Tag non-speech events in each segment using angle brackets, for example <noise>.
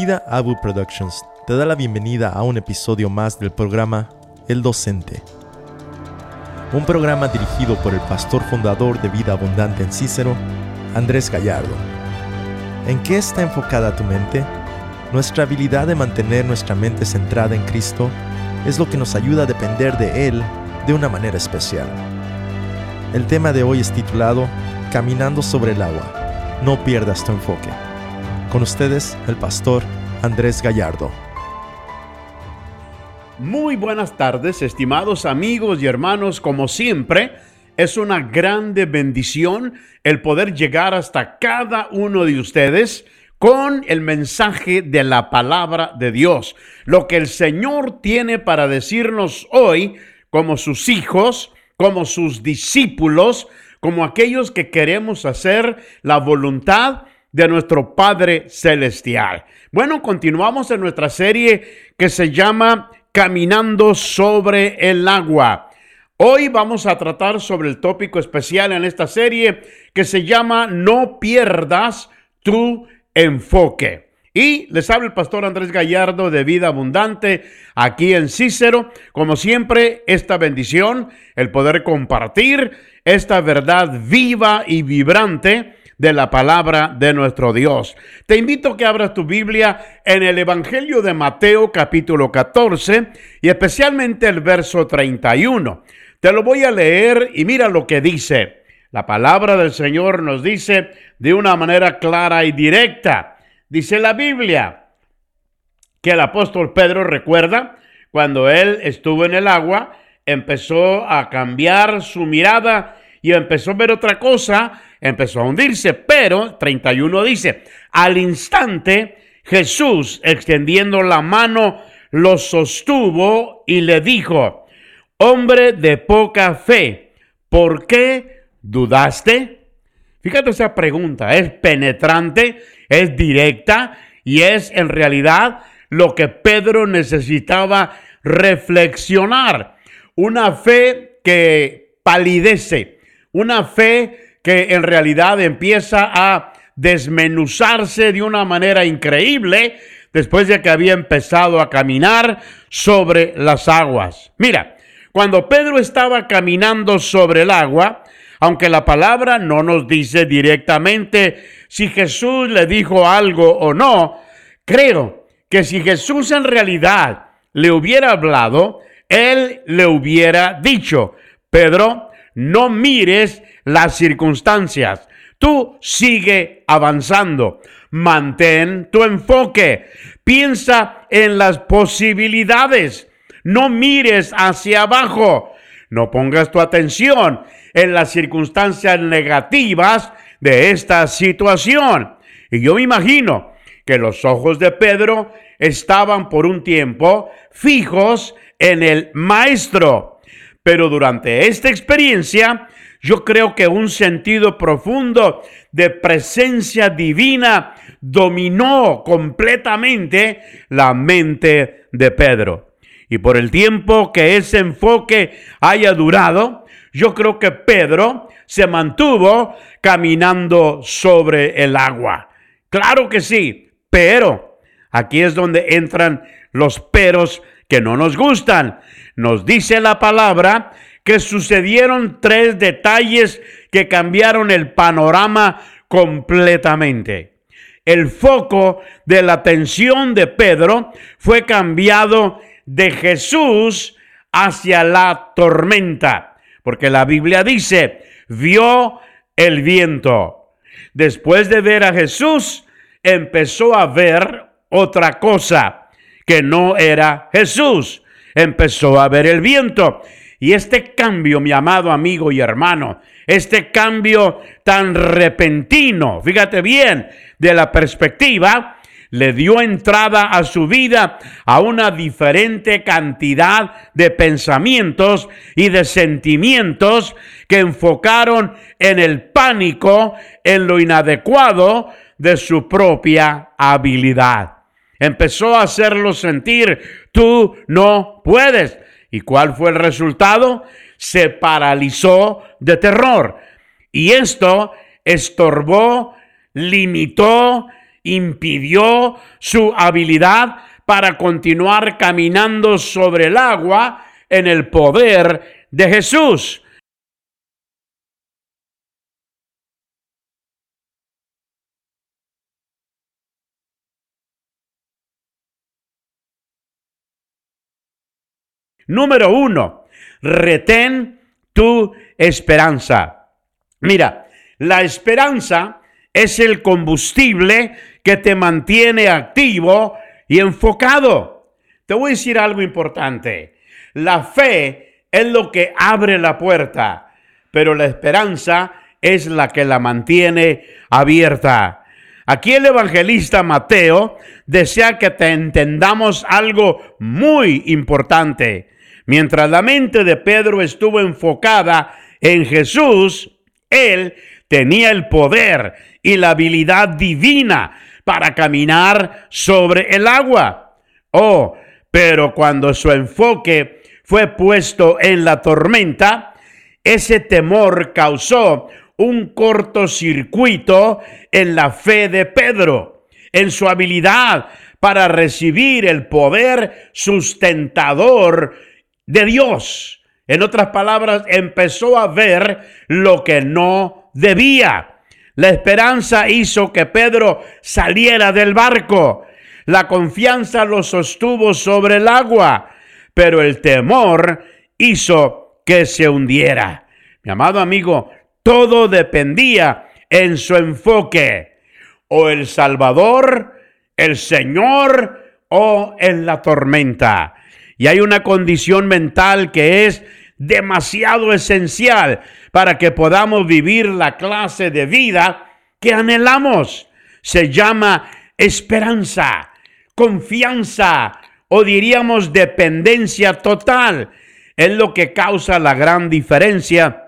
Vida Abu Productions te da la bienvenida a un episodio más del programa El Docente. Un programa dirigido por el pastor fundador de Vida Abundante en Cícero, Andrés Gallardo. ¿En qué está enfocada tu mente? Nuestra habilidad de mantener nuestra mente centrada en Cristo es lo que nos ayuda a depender de Él de una manera especial. El tema de hoy es titulado Caminando sobre el agua. No pierdas tu enfoque. Con ustedes, el pastor Andrés Gallardo. Muy buenas tardes, estimados amigos y hermanos. Como siempre, es una grande bendición el poder llegar hasta cada uno de ustedes con el mensaje de la palabra de Dios. Lo que el Señor tiene para decirnos hoy como sus hijos, como sus discípulos, como aquellos que queremos hacer la voluntad de nuestro Padre Celestial. Bueno, continuamos en nuestra serie que se llama Caminando sobre el agua. Hoy vamos a tratar sobre el tópico especial en esta serie que se llama No pierdas tu enfoque. Y les habla el pastor Andrés Gallardo de Vida Abundante aquí en Cícero. Como siempre, esta bendición, el poder compartir esta verdad viva y vibrante de la palabra de nuestro Dios. Te invito a que abras tu Biblia en el Evangelio de Mateo capítulo 14 y especialmente el verso 31. Te lo voy a leer y mira lo que dice. La palabra del Señor nos dice de una manera clara y directa. Dice la Biblia que el apóstol Pedro recuerda cuando él estuvo en el agua, empezó a cambiar su mirada y empezó a ver otra cosa, empezó a hundirse. Pero 31 dice, al instante Jesús, extendiendo la mano, lo sostuvo y le dijo, hombre de poca fe, ¿por qué dudaste? Fíjate esa pregunta, es penetrante, es directa y es en realidad lo que Pedro necesitaba reflexionar. Una fe que palidece, una fe que en realidad empieza a desmenuzarse de una manera increíble después de que había empezado a caminar sobre las aguas. Mira, cuando Pedro estaba caminando sobre el agua, aunque la palabra no nos dice directamente si Jesús le dijo algo o no, creo que si Jesús en realidad le hubiera hablado, él le hubiera dicho, Pedro, no mires las circunstancias. Tú sigue avanzando. Mantén tu enfoque. Piensa en las posibilidades. No mires hacia abajo. No pongas tu atención en las circunstancias negativas de esta situación. Y yo me imagino que los ojos de Pedro estaban por un tiempo fijos en el maestro. Pero durante esta experiencia, yo creo que un sentido profundo de presencia divina dominó completamente la mente de Pedro. Y por el tiempo que ese enfoque haya durado, yo creo que Pedro se mantuvo caminando sobre el agua. Claro que sí, pero aquí es donde entran los peros que no nos gustan. Nos dice la palabra que sucedieron tres detalles que cambiaron el panorama completamente. El foco de la atención de Pedro fue cambiado de Jesús hacia la tormenta, porque la Biblia dice, vio el viento. Después de ver a Jesús, empezó a ver otra cosa que no era Jesús. Empezó a ver el viento. Y este cambio, mi amado amigo y hermano, este cambio tan repentino, fíjate bien, de la perspectiva, le dio entrada a su vida a una diferente cantidad de pensamientos y de sentimientos que enfocaron en el pánico, en lo inadecuado de su propia habilidad. Empezó a hacerlo sentir, tú no puedes. ¿Y cuál fue el resultado? Se paralizó de terror. Y esto estorbó, limitó impidió su habilidad para continuar caminando sobre el agua en el poder de Jesús. Número uno, retén tu esperanza. Mira, la esperanza es el combustible que te mantiene activo y enfocado. Te voy a decir algo importante. La fe es lo que abre la puerta, pero la esperanza es la que la mantiene abierta. Aquí el evangelista Mateo desea que te entendamos algo muy importante. Mientras la mente de Pedro estuvo enfocada en Jesús, él tenía el poder y la habilidad divina para caminar sobre el agua. Oh, pero cuando su enfoque fue puesto en la tormenta, ese temor causó un cortocircuito en la fe de Pedro, en su habilidad para recibir el poder sustentador de Dios. En otras palabras, empezó a ver lo que no debía. La esperanza hizo que Pedro saliera del barco. La confianza lo sostuvo sobre el agua, pero el temor hizo que se hundiera. Mi amado amigo, todo dependía en su enfoque. O el Salvador, el Señor o en la tormenta. Y hay una condición mental que es demasiado esencial para que podamos vivir la clase de vida que anhelamos. Se llama esperanza, confianza o diríamos dependencia total. Es lo que causa la gran diferencia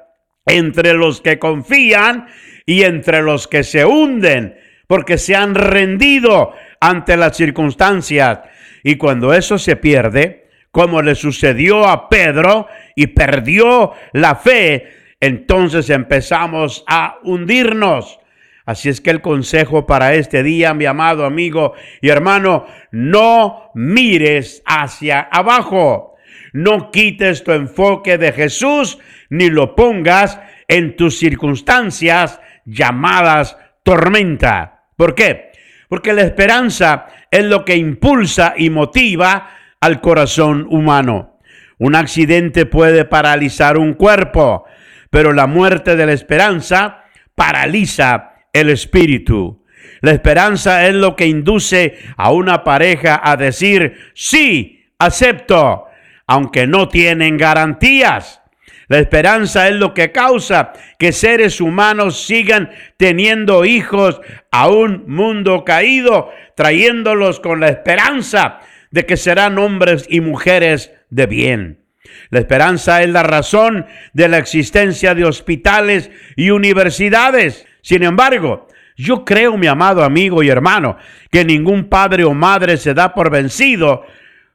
entre los que confían y entre los que se hunden porque se han rendido ante las circunstancias. Y cuando eso se pierde, como le sucedió a Pedro y perdió la fe, entonces empezamos a hundirnos. Así es que el consejo para este día, mi amado amigo y hermano, no mires hacia abajo. No quites tu enfoque de Jesús ni lo pongas en tus circunstancias llamadas tormenta. ¿Por qué? Porque la esperanza es lo que impulsa y motiva al corazón humano. Un accidente puede paralizar un cuerpo, pero la muerte de la esperanza paraliza el espíritu. La esperanza es lo que induce a una pareja a decir, sí, acepto, aunque no tienen garantías. La esperanza es lo que causa que seres humanos sigan teniendo hijos a un mundo caído, trayéndolos con la esperanza de que serán hombres y mujeres de bien. La esperanza es la razón de la existencia de hospitales y universidades. Sin embargo, yo creo, mi amado amigo y hermano, que ningún padre o madre se da por vencido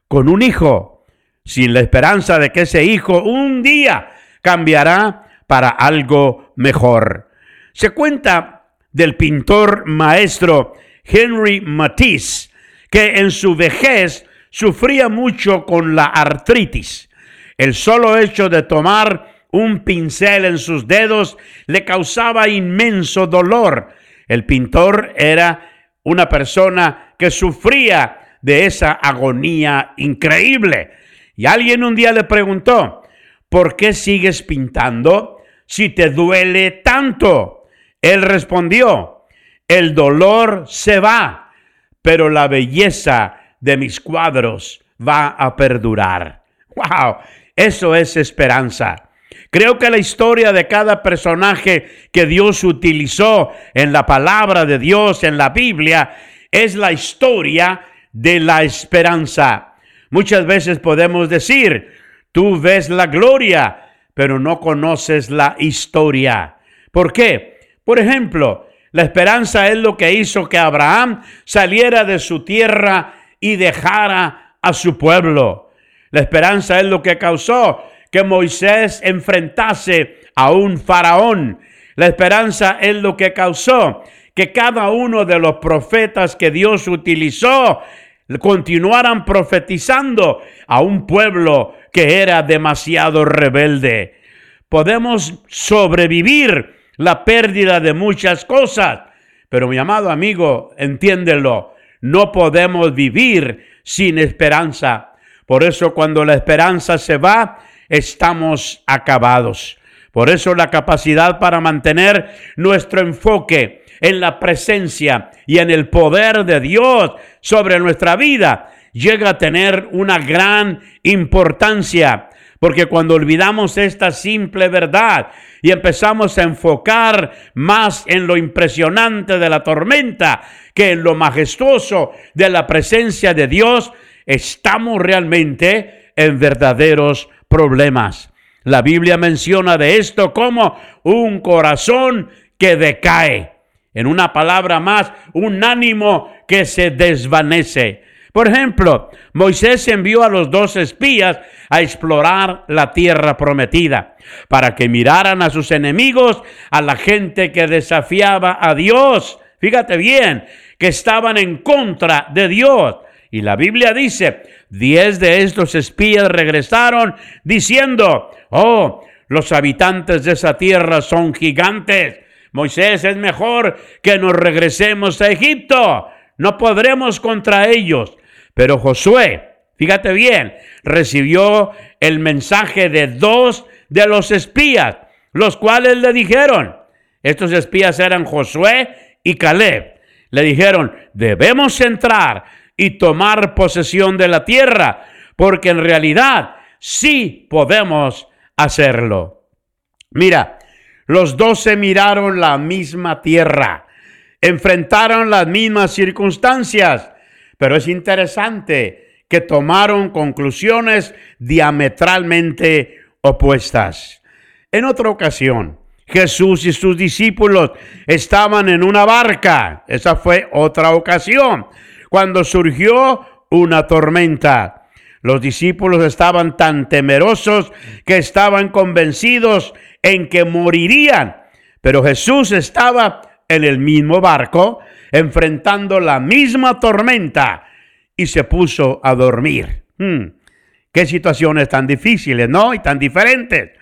con un hijo, sin la esperanza de que ese hijo un día cambiará para algo mejor. Se cuenta del pintor maestro Henry Matisse, que en su vejez sufría mucho con la artritis. El solo hecho de tomar un pincel en sus dedos le causaba inmenso dolor. El pintor era una persona que sufría de esa agonía increíble. Y alguien un día le preguntó, ¿por qué sigues pintando si te duele tanto? Él respondió, el dolor se va, pero la belleza de mis cuadros va a perdurar. ¡Wow! Eso es esperanza. Creo que la historia de cada personaje que Dios utilizó en la palabra de Dios, en la Biblia, es la historia de la esperanza. Muchas veces podemos decir, tú ves la gloria, pero no conoces la historia. ¿Por qué? Por ejemplo, la esperanza es lo que hizo que Abraham saliera de su tierra y dejara a su pueblo. La esperanza es lo que causó que Moisés enfrentase a un faraón. La esperanza es lo que causó que cada uno de los profetas que Dios utilizó continuaran profetizando a un pueblo que era demasiado rebelde. Podemos sobrevivir la pérdida de muchas cosas, pero mi amado amigo, entiéndelo, no podemos vivir sin esperanza. Por eso cuando la esperanza se va, estamos acabados. Por eso la capacidad para mantener nuestro enfoque en la presencia y en el poder de Dios sobre nuestra vida llega a tener una gran importancia. Porque cuando olvidamos esta simple verdad y empezamos a enfocar más en lo impresionante de la tormenta que en lo majestuoso de la presencia de Dios, estamos realmente en verdaderos problemas. La Biblia menciona de esto como un corazón que decae. En una palabra más, un ánimo que se desvanece. Por ejemplo, Moisés envió a los dos espías a explorar la tierra prometida, para que miraran a sus enemigos, a la gente que desafiaba a Dios. Fíjate bien, que estaban en contra de Dios. Y la Biblia dice, diez de estos espías regresaron diciendo, oh, los habitantes de esa tierra son gigantes. Moisés, es mejor que nos regresemos a Egipto. No podremos contra ellos. Pero Josué, fíjate bien, recibió el mensaje de dos de los espías, los cuales le dijeron, estos espías eran Josué y Caleb, le dijeron, debemos entrar y tomar posesión de la tierra, porque en realidad sí podemos hacerlo. Mira, los doce miraron la misma tierra, enfrentaron las mismas circunstancias, pero es interesante que tomaron conclusiones diametralmente opuestas. En otra ocasión, Jesús y sus discípulos estaban en una barca. Esa fue otra ocasión cuando surgió una tormenta. Los discípulos estaban tan temerosos que estaban convencidos en que morirían. Pero Jesús estaba en el mismo barco, enfrentando la misma tormenta, y se puso a dormir. Hmm, qué situaciones tan difíciles, ¿no? Y tan diferentes.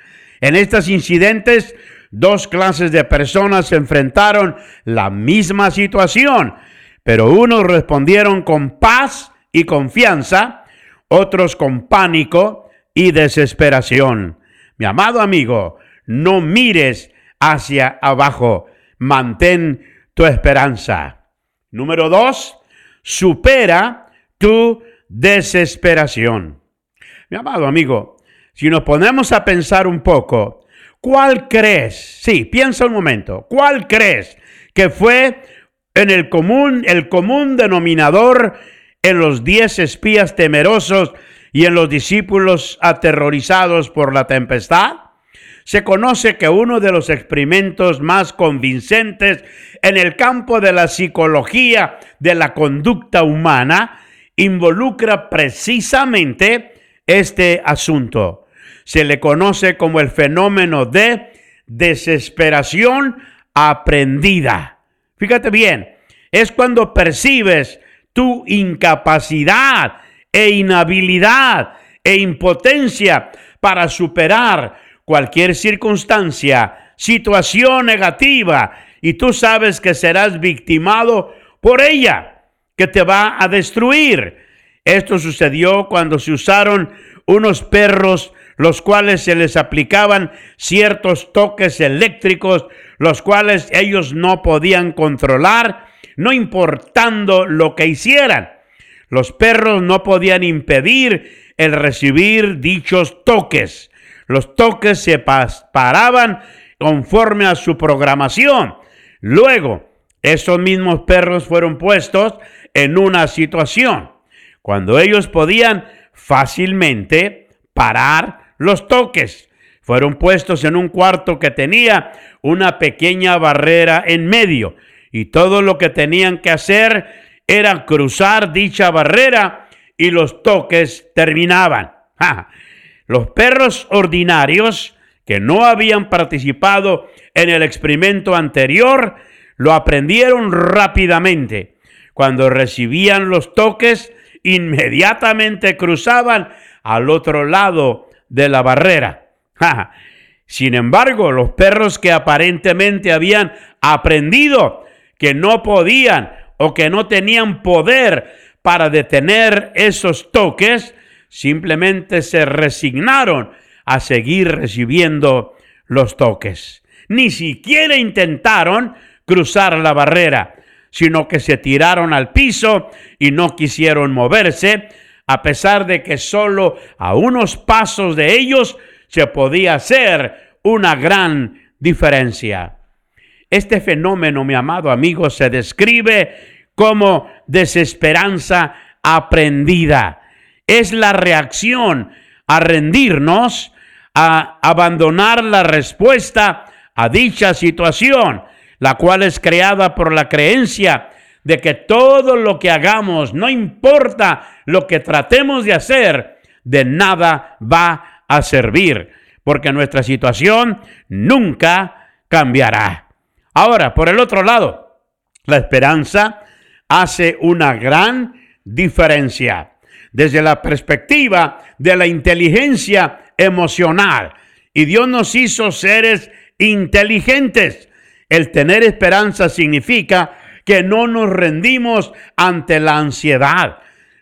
En estos incidentes, dos clases de personas se enfrentaron la misma situación pero unos respondieron con paz y confianza, otros con pánico y desesperación. Mi amado amigo, no mires hacia abajo, mantén tu esperanza. Número dos, supera tu desesperación. Mi amado amigo, si nos ponemos a pensar un poco, ¿cuál crees? Sí, piensa un momento, ¿cuál crees que fue en el común, el común denominador en los diez espías temerosos y en los discípulos aterrorizados por la tempestad? Se conoce que uno de los experimentos más convincentes en el campo de la psicología de la conducta humana involucra precisamente este asunto. Se le conoce como el fenómeno de desesperación aprendida. Fíjate bien, es cuando percibes tu incapacidad e inhabilidad e impotencia para superar cualquier circunstancia, situación negativa, y tú sabes que serás victimado por ella, que te va a destruir. Esto sucedió cuando se usaron unos perros los cuales se les aplicaban ciertos toques eléctricos, los cuales ellos no podían controlar, no importando lo que hicieran. Los perros no podían impedir el recibir dichos toques. Los toques se paraban conforme a su programación. Luego, esos mismos perros fueron puestos en una situación cuando ellos podían fácilmente parar los toques fueron puestos en un cuarto que tenía una pequeña barrera en medio y todo lo que tenían que hacer era cruzar dicha barrera y los toques terminaban. <laughs> Los perros ordinarios que no habían participado en el experimento anterior lo aprendieron rápidamente. Cuando recibían los toques, inmediatamente cruzaban al otro lado de la barrera. Sin embargo, los perros que aparentemente habían aprendido que no podían o que no tenían poder para detener esos toques, simplemente se resignaron a seguir recibiendo los toques. Ni siquiera intentaron cruzar la barrera, sino que se tiraron al piso y no quisieron moverse, a pesar de que solo a unos pasos de ellos se podía hacer una gran diferencia. Este fenómeno, mi amado amigo, se describe como desesperanza aprendida. Es la reacción a rendirnos, a abandonar la respuesta a dicha situación, la cual es creada por la creencia de que todo lo que hagamos, no importa lo que tratemos de hacer, de nada va a servir, porque nuestra situación nunca cambiará. Ahora, por el otro lado, la esperanza hace una gran diferencia desde la perspectiva de la inteligencia emocional. Y Dios nos hizo seres inteligentes. El tener esperanza significa que no nos rendimos ante la ansiedad.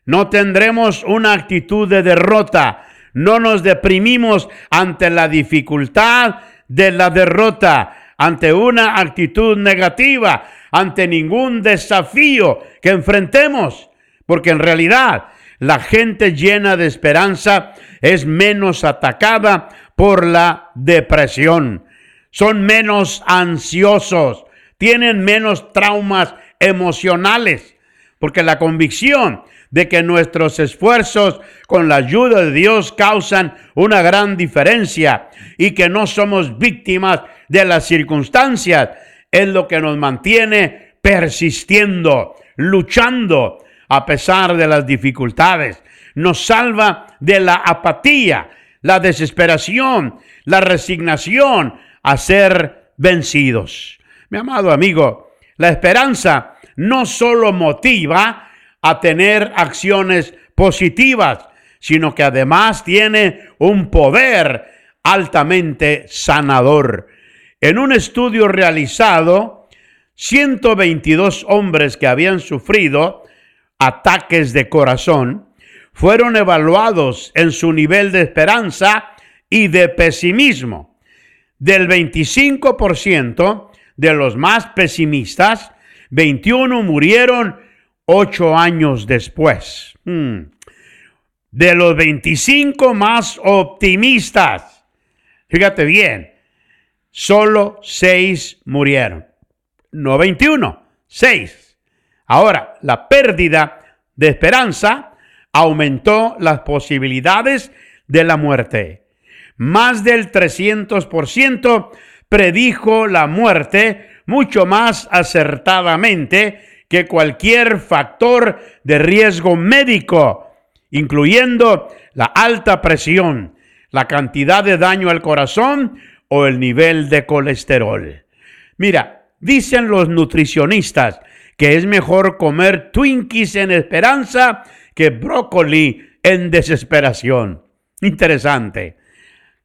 No tendremos una actitud de derrota. No nos deprimimos ante la dificultad de la derrota, ante una actitud negativa, ante ningún desafío que enfrentemos. Porque en realidad la gente llena de esperanza es menos atacada por la depresión. Son menos ansiosos, tienen menos traumas emocionales, porque la convicción de que nuestros esfuerzos con la ayuda de Dios causan una gran diferencia y que no somos víctimas de las circunstancias es lo que nos mantiene persistiendo, luchando a pesar de las dificultades. Nos salva de la apatía, la desesperación, la resignación a ser vencidos. Mi amado amigo, la esperanza no solo motiva a tener acciones positivas, sino que además tiene un poder altamente sanador. En un estudio realizado, 122 hombres que habían sufrido ataques de corazón fueron evaluados en su nivel de esperanza y de pesimismo. Del 25%, de los más pesimistas, 21 murieron ocho años después. Hmm. De los 25 más optimistas, fíjate bien, solo seis murieron. No 21, seis. Ahora, la pérdida de esperanza aumentó las posibilidades de la muerte. Más del 300% predijo la muerte mucho más acertadamente que cualquier factor de riesgo médico, incluyendo la alta presión, la cantidad de daño al corazón o el nivel de colesterol. Mira, dicen los nutricionistas que es mejor comer Twinkies en esperanza que brócoli en desesperación. Interesante.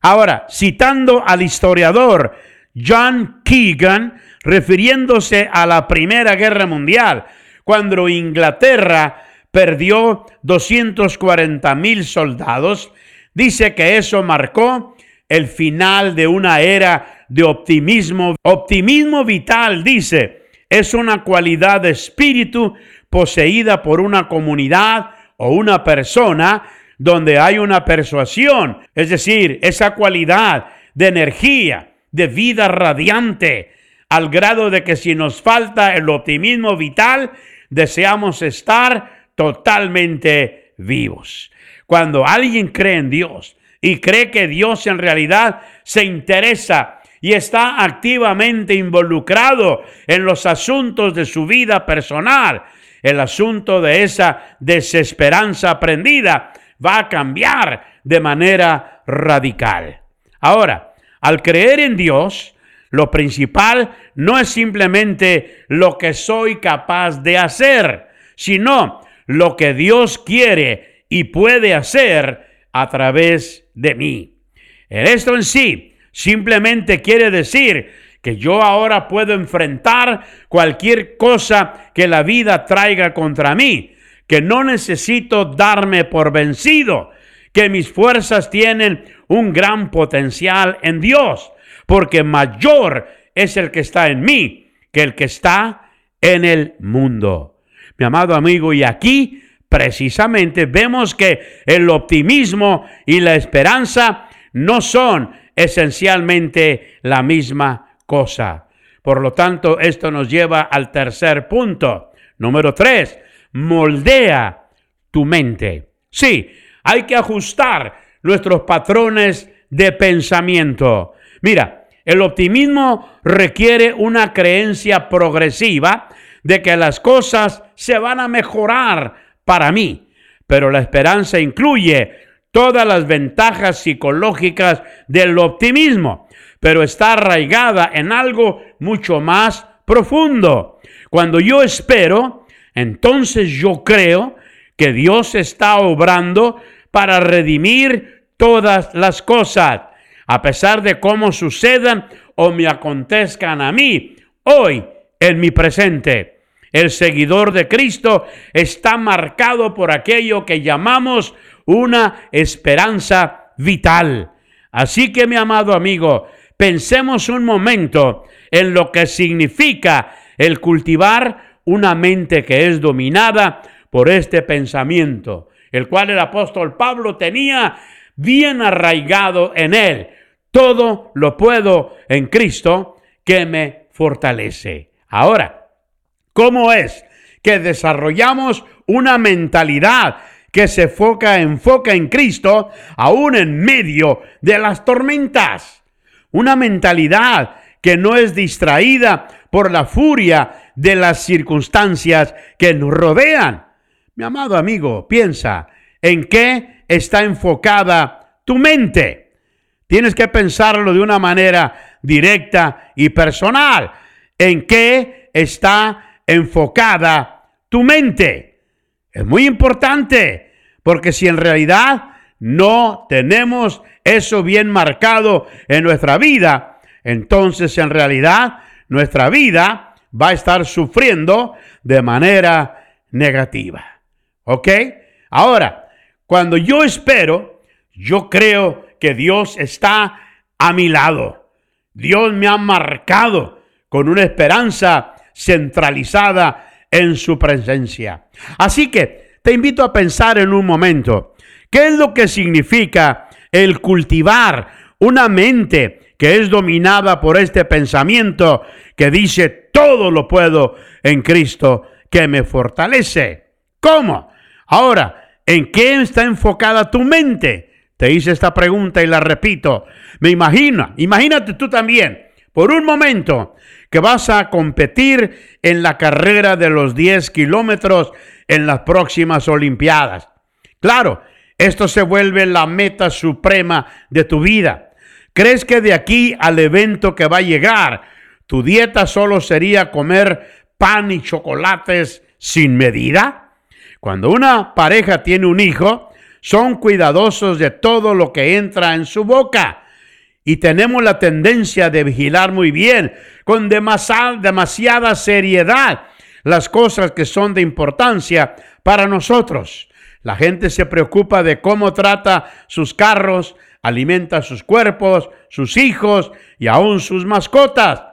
Ahora, citando al historiador John Keegan, refiriéndose a la Primera Guerra Mundial, cuando Inglaterra perdió 240 mil soldados, dice que eso marcó el final de una era de optimismo. Optimismo vital, dice, es una cualidad de espíritu poseída por una comunidad o una persona donde hay una persuasión, es decir, esa cualidad de energía, de vida radiante, al grado de que si nos falta el optimismo vital, deseamos estar totalmente vivos. Cuando alguien cree en Dios y cree que Dios en realidad se interesa y está activamente involucrado en los asuntos de su vida personal, el asunto de esa desesperanza aprendida va a cambiar de manera radical. Ahora, al creer en Dios, Lo principal no es simplemente lo que soy capaz de hacer, sino lo que Dios quiere y puede hacer a través de mí. Esto en sí simplemente quiere decir que yo ahora puedo enfrentar cualquier cosa que la vida traiga contra mí, que no necesito darme por vencido, que mis fuerzas tienen un gran potencial en Dios, porque mayor es el que está en mí que el que está en el mundo. Mi amado amigo, y aquí precisamente vemos que el optimismo y la esperanza no son esencialmente la misma cosa. Por lo tanto, esto nos lleva al tercer punto. Número tres, moldea tu mente. Sí, hay que ajustar nuestros patrones de pensamiento. Mira, el optimismo requiere una creencia progresiva de que las cosas se van a mejorar para mí, pero la esperanza incluye todas las ventajas psicológicas del optimismo, pero está arraigada en algo mucho más profundo. Cuando yo espero, entonces yo creo que Dios está obrando para redimir todas las cosas, a pesar de cómo sucedan o me acontezcan a mí hoy en mi presente. El seguidor de Cristo está marcado por aquello que llamamos una esperanza vital. Así que mi amado amigo, pensemos un momento en lo que significa el cultivar una mente que es dominada por este pensamiento, el cual el apóstol Pablo tenía bien arraigado en él. Todo lo puedo en Cristo que me fortalece. Ahora, ¿cómo es que desarrollamos una mentalidad que se enfoca, enfoca en Cristo aún en medio de las tormentas? Una mentalidad que no es distraída por la furia de las circunstancias que nos rodean. Mi amado amigo, piensa en qué está enfocada tu mente. Tienes que pensarlo de una manera directa y personal. ¿En qué está enfocada tu mente? Es muy importante, porque si en realidad no tenemos eso bien marcado en nuestra vida, entonces en realidad nuestra vida va a estar sufriendo de manera negativa. ¿Ok? Ahora, cuando yo espero, yo creo que Dios está a mi lado. Dios me ha marcado con una esperanza centralizada en su presencia. Así que te invito a pensar en un momento, ¿qué es lo que significa el cultivar una mente que es dominada por este pensamiento que dice, todo lo puedo en Cristo que me fortalece? ¿Cómo? Ahora, ¿en qué está enfocada tu mente? Te hice esta pregunta y la repito. Me imagino, imagínate tú también, por un momento, que vas a competir en la carrera de los 10 kilómetros en las próximas Olimpiadas. Claro, esto se vuelve la meta suprema de tu vida. ¿Crees que de aquí al evento que va a llegar, tu dieta solo sería comer pan y chocolates sin medida? Cuando una pareja tiene un hijo, son cuidadosos de todo lo que entra en su boca. Y tenemos la tendencia de vigilar muy bien, con demasiada, seriedad, las cosas que son de importancia para nosotros. La gente se preocupa de cómo trata sus carros, alimenta sus cuerpos, sus hijos y aún sus mascotas.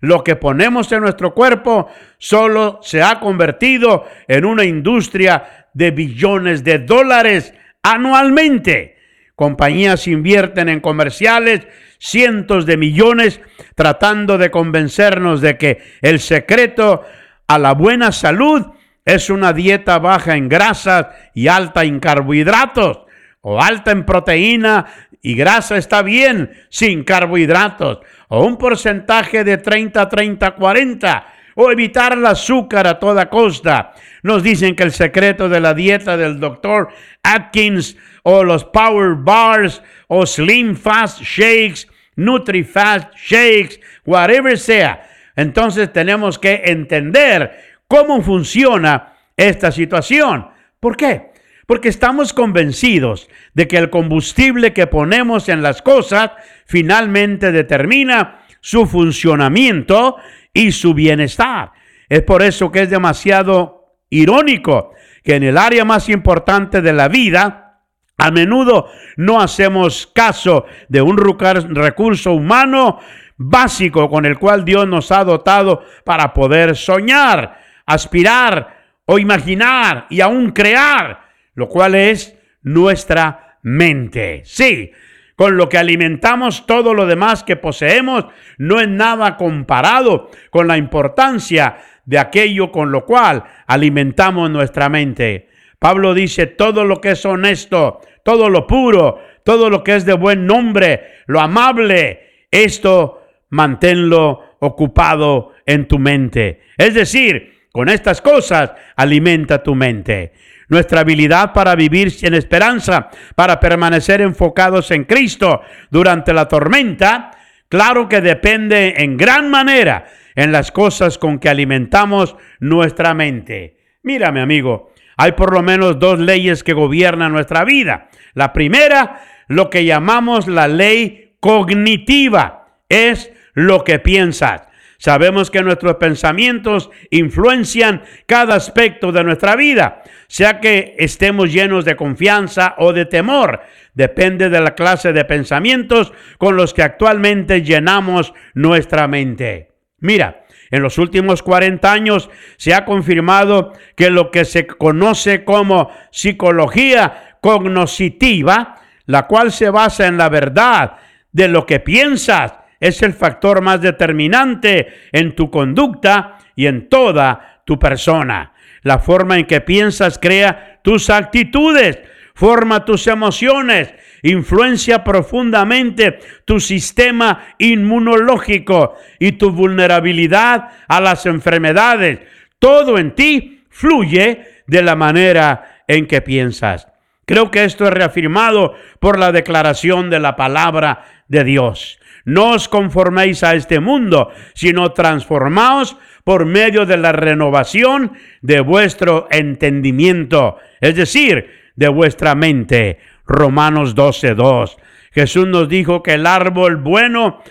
Lo que ponemos en nuestro cuerpo solo se ha convertido en una industria de billones de dólares anualmente. Compañías invierten en comerciales cientos de millones tratando de convencernos de que el secreto a la buena salud es una dieta baja en grasas y alta en carbohidratos o alta en proteína y grasa está bien sin carbohidratos o un porcentaje de 30, 30, 40 o evitar el azúcar a toda costa. Nos dicen que el secreto de la dieta del doctor Atkins o los Power Bars o Slim Fast Shakes NutriFast, shakes, whatever sea. Entonces tenemos que entender cómo funciona esta situación. ¿Por qué? Porque estamos convencidos de que el combustible que ponemos en las cosas finalmente determina su funcionamiento y su bienestar. Es por eso que es demasiado irónico que en el área más importante de la vida, a menudo no hacemos caso de un recurso humano básico con el cual Dios nos ha dotado para poder soñar, aspirar o imaginar y aún crear, lo cual es nuestra mente. Sí, con lo que alimentamos todo lo demás que poseemos no es nada comparado con la importancia de aquello con lo cual alimentamos nuestra mente. Pablo dice, todo lo que es honesto, todo lo puro, todo lo que es de buen nombre, lo amable, esto manténlo ocupado en tu mente. Es decir, con estas cosas alimenta tu mente. Nuestra habilidad para vivir en esperanza, para permanecer enfocados en Cristo durante la tormenta, claro que depende en gran manera en las cosas con que alimentamos nuestra mente. Mira, mi amigo, hay por lo menos dos leyes que gobiernan nuestra vida. La primera, lo que llamamos la ley cognitiva, es lo que piensas. Sabemos que nuestros pensamientos influencian cada aspecto de nuestra vida, sea que estemos llenos de confianza o de temor. Depende de la clase de pensamientos con los que actualmente llenamos nuestra mente. Mira, en los últimos 40 años se ha confirmado que lo que se conoce como psicología cognoscitiva, la cual se basa en la verdad de lo que piensas, es el factor más determinante en tu conducta y en toda tu persona. La forma en que piensas crea tus actitudes, forma tus emociones, influencia profundamente tu sistema inmunológico y tu vulnerabilidad a las enfermedades. Todo en ti fluye de la manera en que piensas. Creo que esto es reafirmado por la declaración de la palabra de Dios. No os conforméis a este mundo, sino transformaos por medio de la renovación de vuestro entendimiento, es decir, de vuestra mente. Romanos 12:2. Jesús nos dijo que el árbol bueno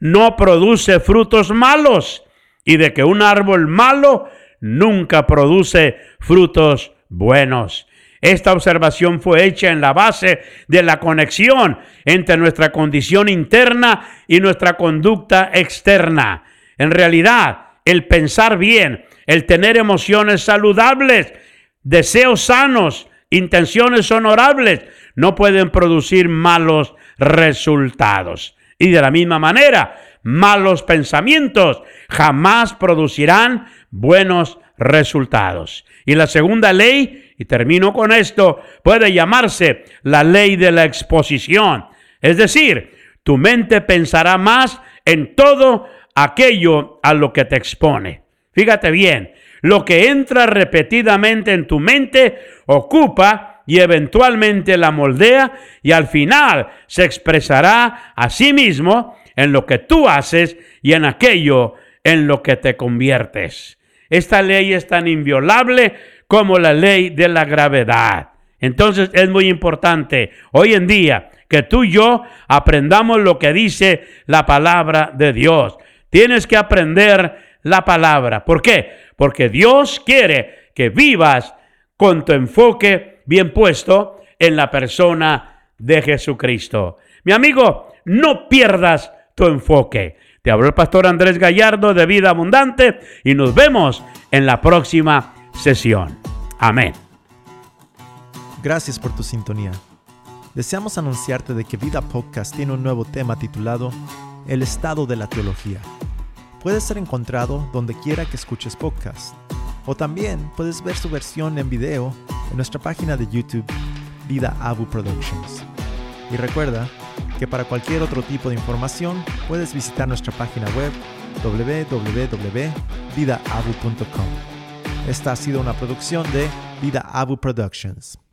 no produce frutos malos y de que un árbol malo nunca produce frutos buenos. Esta observación fue hecha en la base de la conexión entre nuestra condición interna y nuestra conducta externa. En realidad, el pensar bien, el tener emociones saludables, deseos sanos, intenciones honorables, no pueden producir malos resultados. Y de la misma manera, malos pensamientos jamás producirán buenos resultados. Y la segunda ley, y termino con esto, puede llamarse la ley de la exposición. Es decir, tu mente pensará más en todo aquello a lo que te expone. Fíjate bien, lo que entra repetidamente en tu mente ocupa y eventualmente la moldea y al final se expresará a sí mismo en lo que tú haces y en aquello en lo que te conviertes. Esta ley es tan inviolable como la ley de la gravedad. Entonces es muy importante hoy en día que tú y yo aprendamos lo que dice la palabra de Dios. Tienes que aprender la palabra. ¿Por qué? Porque Dios quiere que vivas con tu enfoque bien puesto en la persona de Jesucristo. Mi amigo, no pierdas tu enfoque. Te habló el pastor Andrés Gallardo de Vida Abundante y nos vemos en la próxima sesión. Amén. Gracias por tu sintonía. Deseamos anunciarte de que Vida Podcast tiene un nuevo tema titulado El estado de la teología. Puede ser encontrado donde quiera que escuches podcast. O también puedes ver su versión en video en nuestra página de YouTube, Vida Abu Productions. Y recuerda, que para cualquier otro tipo de información puedes visitar nuestra página web www.vidaabu.com. Esta ha sido una producción de Vida Abu Productions.